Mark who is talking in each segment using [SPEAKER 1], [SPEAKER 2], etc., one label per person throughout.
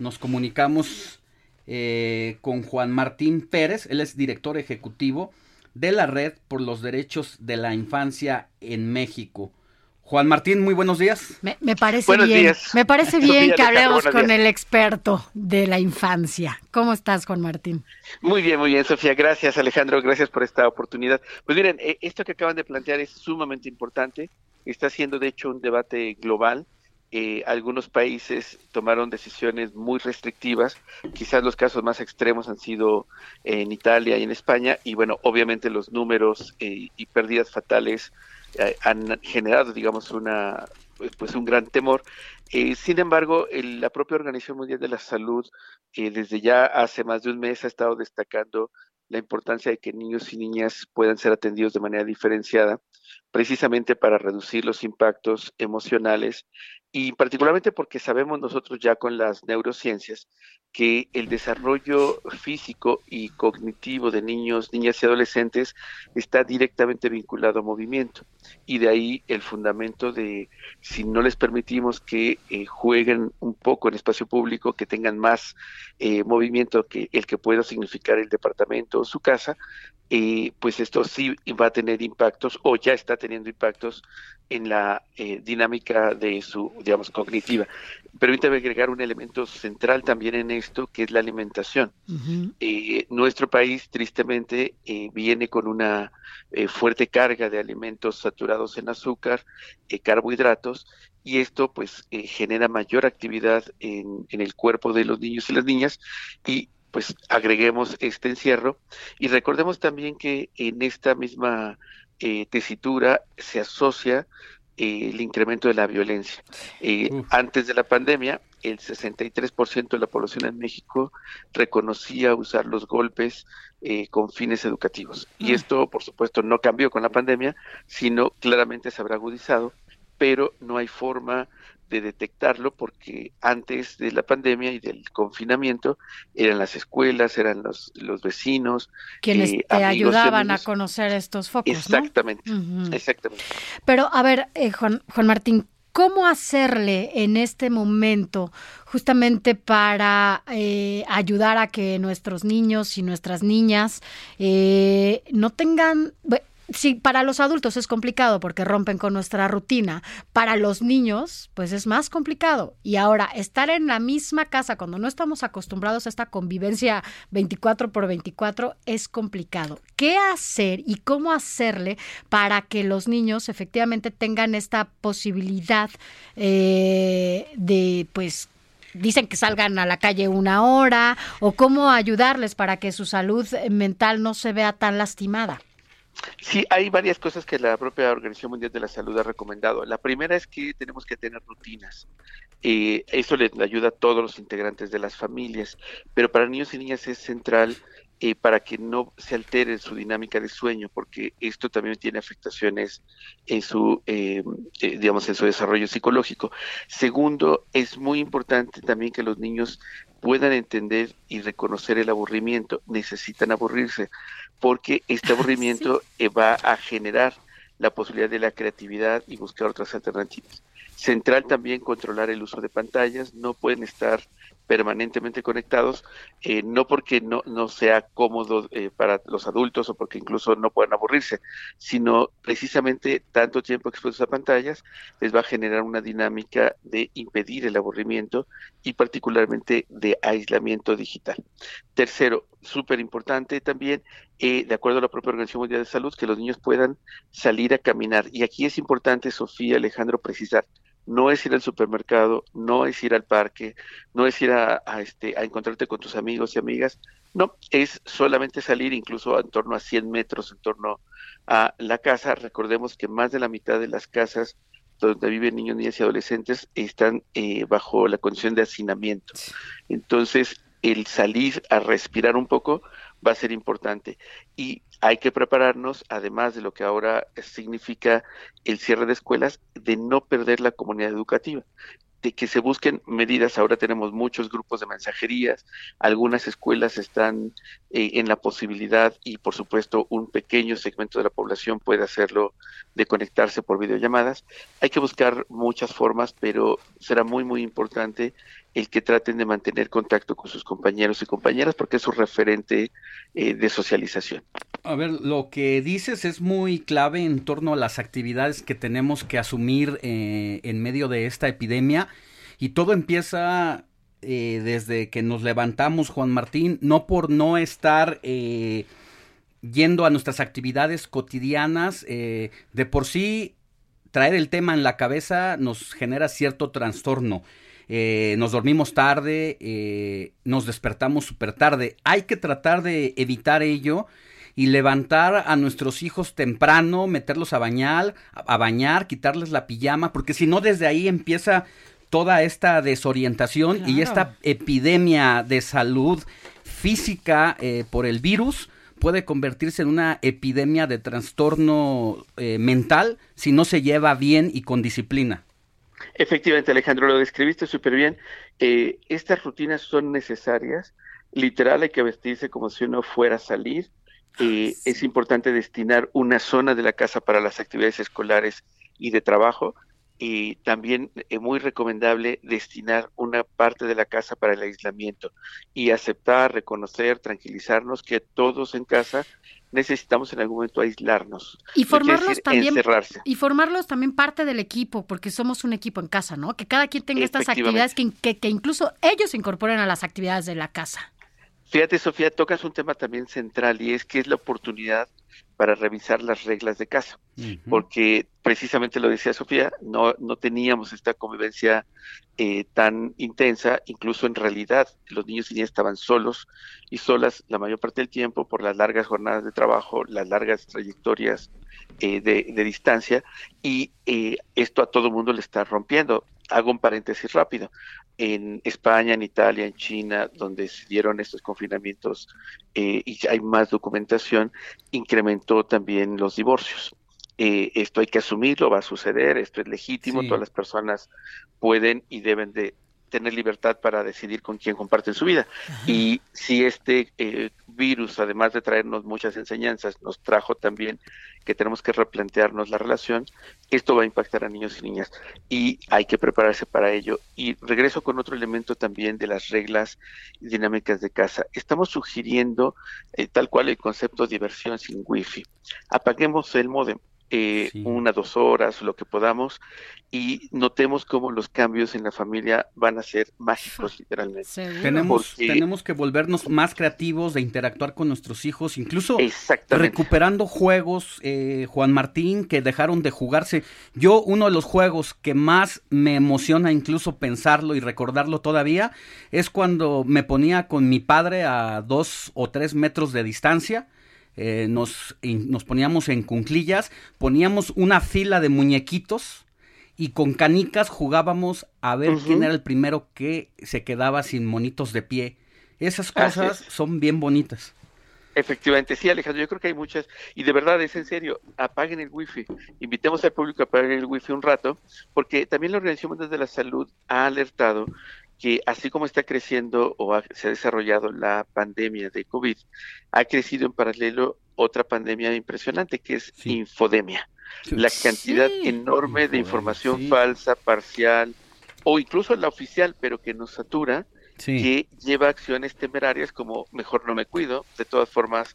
[SPEAKER 1] Nos comunicamos eh, con Juan Martín Pérez. Él es director ejecutivo de la Red por los Derechos de la Infancia en México. Juan Martín, muy buenos días.
[SPEAKER 2] Me, parece bien. Me parece bien que hablemos con el experto de la infancia. ¿Cómo estás, Juan Martín?
[SPEAKER 3] Muy bien, muy bien, Sofía. Gracias, Alejandro. Gracias por esta oportunidad. Pues miren, eh, esto que acaban de plantear es sumamente importante. Está siendo, de hecho, un debate global. Eh, algunos países tomaron decisiones muy restrictivas. Quizás los casos más extremos han sido en Italia y en España. Y bueno, obviamente los números eh, y pérdidas fatales eh, han generado, digamos, una pues, un gran temor. Eh, sin embargo, la propia Organización Mundial de la Salud, eh, desde ya hace más de un mes, ha estado destacando la importancia de que niños y niñas puedan ser atendidos de manera diferenciada, precisamente para reducir los impactos emocionales y particularmente porque sabemos nosotros ya con las neurociencias que el desarrollo físico y cognitivo de niños, niñas y adolescentes está directamente vinculado a movimiento. Y de ahí el fundamento de si no les permitimos que eh, jueguen un poco en espacio público, que tengan más eh, movimiento que el que pueda significar el departamento o su casa, eh, pues esto sí va a tener impactos o ya está teniendo impactos en la eh, dinámica de su, digamos, cognitiva. Permítame agregar un elemento central también en esto, que es la alimentación. Eh, nuestro país, tristemente, viene con una fuerte carga de alimentos saturados en azúcar, carbohidratos, y esto pues genera mayor actividad en, en el cuerpo de los niños y las niñas y pues agreguemos este encierro y recordemos también que en esta misma eh, tesitura se asocia eh, el incremento de la violencia. Eh, antes de la pandemia, el 63% de la población en México reconocía usar los golpes con fines educativos. Y ah. esto, por supuesto, no cambió con la pandemia, sino claramente se habrá agudizado, pero no hay forma de detectarlo porque antes de la pandemia y del confinamiento eran las escuelas, eran los, los vecinos.
[SPEAKER 2] Quienes eh, te ayudaban a conocer estos focos.
[SPEAKER 3] Exactamente, exactamente.
[SPEAKER 2] Pero a ver, eh, Juan, Juan Martín, ¿cómo hacerle en este momento justamente para eh, ayudar a que nuestros niños y nuestras niñas no tengan, sí, para los adultos es complicado porque rompen con nuestra rutina. Para los niños, pues es más complicado. Y ahora, estar en la misma casa cuando no estamos acostumbrados a esta convivencia 24 por 24 es complicado. ¿Qué hacer y cómo hacerle para que los niños efectivamente tengan esta posibilidad eh, de, pues, dicen que salgan a la calle una hora o cómo ayudarles para que su salud mental no se vea tan lastimada?
[SPEAKER 3] Sí, hay varias cosas que la propia Organización Mundial de la Salud ha recomendado. La primera es que tenemos que tener rutinas. Eh, eso le ayuda a todos los integrantes de las familias, pero para niños y niñas es central eh, para que no se altere su dinámica de sueño, porque esto también tiene afectaciones en su, eh, digamos, en su desarrollo psicológico. Segundo, es muy importante también que los niños puedan entender y reconocer el aburrimiento, necesitan aburrirse, porque este aburrimiento eh, va a generar la posibilidad de la creatividad y buscar otras alternativas. Central también controlar el uso de pantallas, no pueden estar permanentemente conectados, eh, no porque no, no sea cómodo eh, para los adultos o porque incluso no puedan aburrirse, sino precisamente tanto tiempo expuestos a pantallas les va a generar una dinámica de impedir el aburrimiento y particularmente de aislamiento digital. Tercero, súper importante también, eh, de acuerdo a la propia Organización Mundial de Salud, que los niños puedan salir a caminar. Y aquí es importante, Sofía, Alejandro, precisar, no es ir al supermercado, no es ir al parque, no es ir a, este, a encontrarte con tus amigos y amigas, no, es solamente salir incluso en torno a 100 metros en torno a la casa. Recordemos que más de la mitad de las casas donde viven niños, niñas y adolescentes están eh, bajo la condición de hacinamiento. Entonces, el salir a respirar un poco va a ser importante. Y hay que prepararnos, además de lo que ahora significa el cierre de escuelas, de no perder la comunidad educativa de que se busquen medidas. Ahora tenemos muchos grupos de mensajerías, algunas escuelas están eh, en la posibilidad y por supuesto un pequeño segmento de la población puede hacerlo de conectarse por videollamadas. Hay que buscar muchas formas, pero será muy, muy importante el que traten de mantener contacto con sus compañeros y compañeras porque es su referente eh, de socialización.
[SPEAKER 1] A ver, lo que dices es muy clave en torno a las actividades que tenemos que asumir eh, en medio de esta epidemia y todo empieza eh, desde que nos levantamos, Juan Martín, no por no estar yendo a nuestras actividades cotidianas, de por sí traer el tema en la cabeza nos genera cierto trastorno. Eh, nos dormimos tarde, eh, nos despertamos súper tarde. Hay que tratar de evitar ello y levantar a nuestros hijos temprano, meterlos a bañar, a bañar, quitarles la pijama, porque si no desde ahí empieza toda esta desorientación y esta epidemia de salud física eh, por el virus puede convertirse en una epidemia de trastorno mental si no se lleva bien y con disciplina.
[SPEAKER 3] Efectivamente, Alejandro, lo describiste súper bien. Eh, estas rutinas son necesarias. Literal, hay que vestirse como si uno fuera a salir. Eh, es importante destinar una zona de la casa para las actividades escolares y de trabajo. Y también es eh, muy recomendable destinar una parte de la casa para el aislamiento y aceptar, reconocer, tranquilizarnos que todos en casa necesitamos en algún momento aislarnos.
[SPEAKER 2] Y formarlos también. Y formarlos también parte del equipo, porque somos un equipo en casa, ¿no? Que cada quien tenga estas actividades, que, que, que incluso ellos se incorporen a las actividades de la casa.
[SPEAKER 3] Fíjate, Sofía, tocas un tema también central y es que es la oportunidad para revisar las reglas de casa, porque precisamente lo decía Sofía, no, no teníamos esta convivencia eh, tan intensa, incluso en realidad los niños y niñas estaban solos y solas la mayor parte del tiempo por las largas jornadas de trabajo, las largas trayectorias eh, de, de, distancia y eh, esto a todo el mundo le está rompiendo. Hago un paréntesis rápido en España, en Italia, en China, donde se dieron estos confinamientos eh, y hay más documentación, incrementó también los divorcios. Eh, esto hay que asumirlo, va a suceder, esto es legítimo, todas las personas pueden y deben de tener libertad para decidir con quién comparten su vida. Y si este eh, virus, además de traernos muchas enseñanzas, nos trajo también que tenemos que replantearnos la relación, esto va a impactar a niños y niñas y hay que prepararse para ello. Y regreso con otro elemento también de las reglas dinámicas de casa. Estamos sugiriendo eh, tal cual el concepto de diversión sin wifi. Apaguemos el modem eh, una, dos horas, lo que podamos, y notemos cómo los cambios en la familia van a ser mágicos, literalmente.
[SPEAKER 1] Tenemos, tenemos que volvernos más creativos, de interactuar con nuestros hijos, incluso recuperando juegos, eh, Juan Martín, que dejaron de jugarse. Yo, uno de los juegos que más me emociona incluso pensarlo y recordarlo todavía, es cuando me ponía con mi padre a dos o tres metros de distancia eh, nos, nos poníamos en cunclillas, poníamos una fila de muñequitos y con canicas jugábamos a ver quién era el primero que se quedaba sin monitos de pie. Esas cosas son bien bonitas.
[SPEAKER 3] Efectivamente, sí, Alejandro, yo creo que hay muchas, y de verdad es en serio, apaguen el wifi, invitemos al público a apagar el wifi un rato, porque también la Organización Mundial de la Salud ha alertado que así como está creciendo o se ha desarrollado la pandemia de COVID, ha crecido en paralelo otra pandemia impresionante que es infodemia. La cantidad enorme de información falsa, parcial o incluso la oficial, pero que nos satura, que lleva acciones temerarias como mejor no me cuido, de todas formas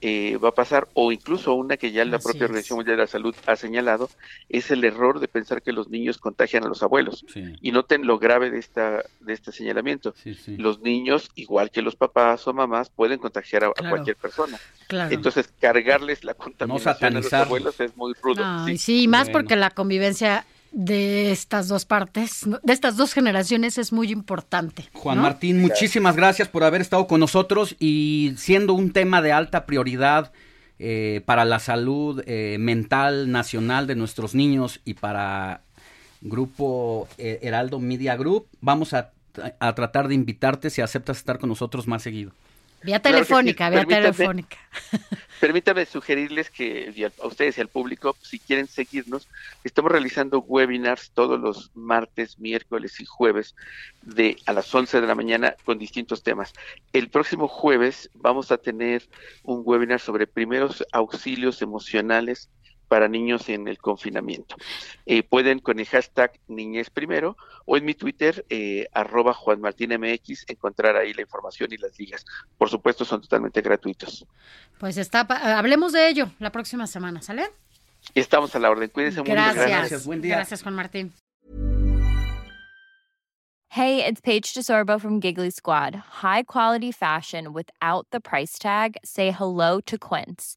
[SPEAKER 3] eh, va a pasar, o incluso una que ya la propia Organización Mundial de la Salud ha señalado, es el error de pensar que los niños contagian a los abuelos. Y noten lo grave de, esta, de este señalamiento. Los niños, igual que los papás o mamás, pueden contagiar a, cualquier persona. Entonces, cargarles la contaminación a los abuelos es muy rudo.
[SPEAKER 2] sí, más porque la convivencia de estas dos partes, de estas dos generaciones es muy importante.
[SPEAKER 1] Juan Martín, muchísimas gracias por haber estado con nosotros y siendo un tema de alta prioridad eh, para la salud eh, mental nacional de nuestros niños y para Grupo eh, Heraldo Media Group. Vamos a, a tratar de invitarte si aceptas estar con nosotros más seguido.
[SPEAKER 2] Vía telefónica, vía telefónica.
[SPEAKER 3] Permítame sugerirles que a ustedes y al público, si quieren seguirnos, estamos realizando webinars todos los martes, miércoles y jueves de a las 11 de la mañana con distintos temas. El próximo jueves vamos a tener un webinar sobre primeros auxilios emocionales para niños en el confinamiento. Eh, pueden con el hashtag niñez primero o en mi Twitter, eh, arroba Juan Martín MX, encontrar ahí la información y las ligas. Por supuesto, son totalmente gratuitos.
[SPEAKER 2] Pues está, hablemos de ello la próxima semana, ¿sale?
[SPEAKER 3] Estamos a la orden. Cuídense mucho.
[SPEAKER 2] Gracias. Buen día. Gracias, Juan Martín.
[SPEAKER 4] Hey, it's Paige DeSorbo from Giggly Squad. High quality fashion without the price tag. Say hello to Quince.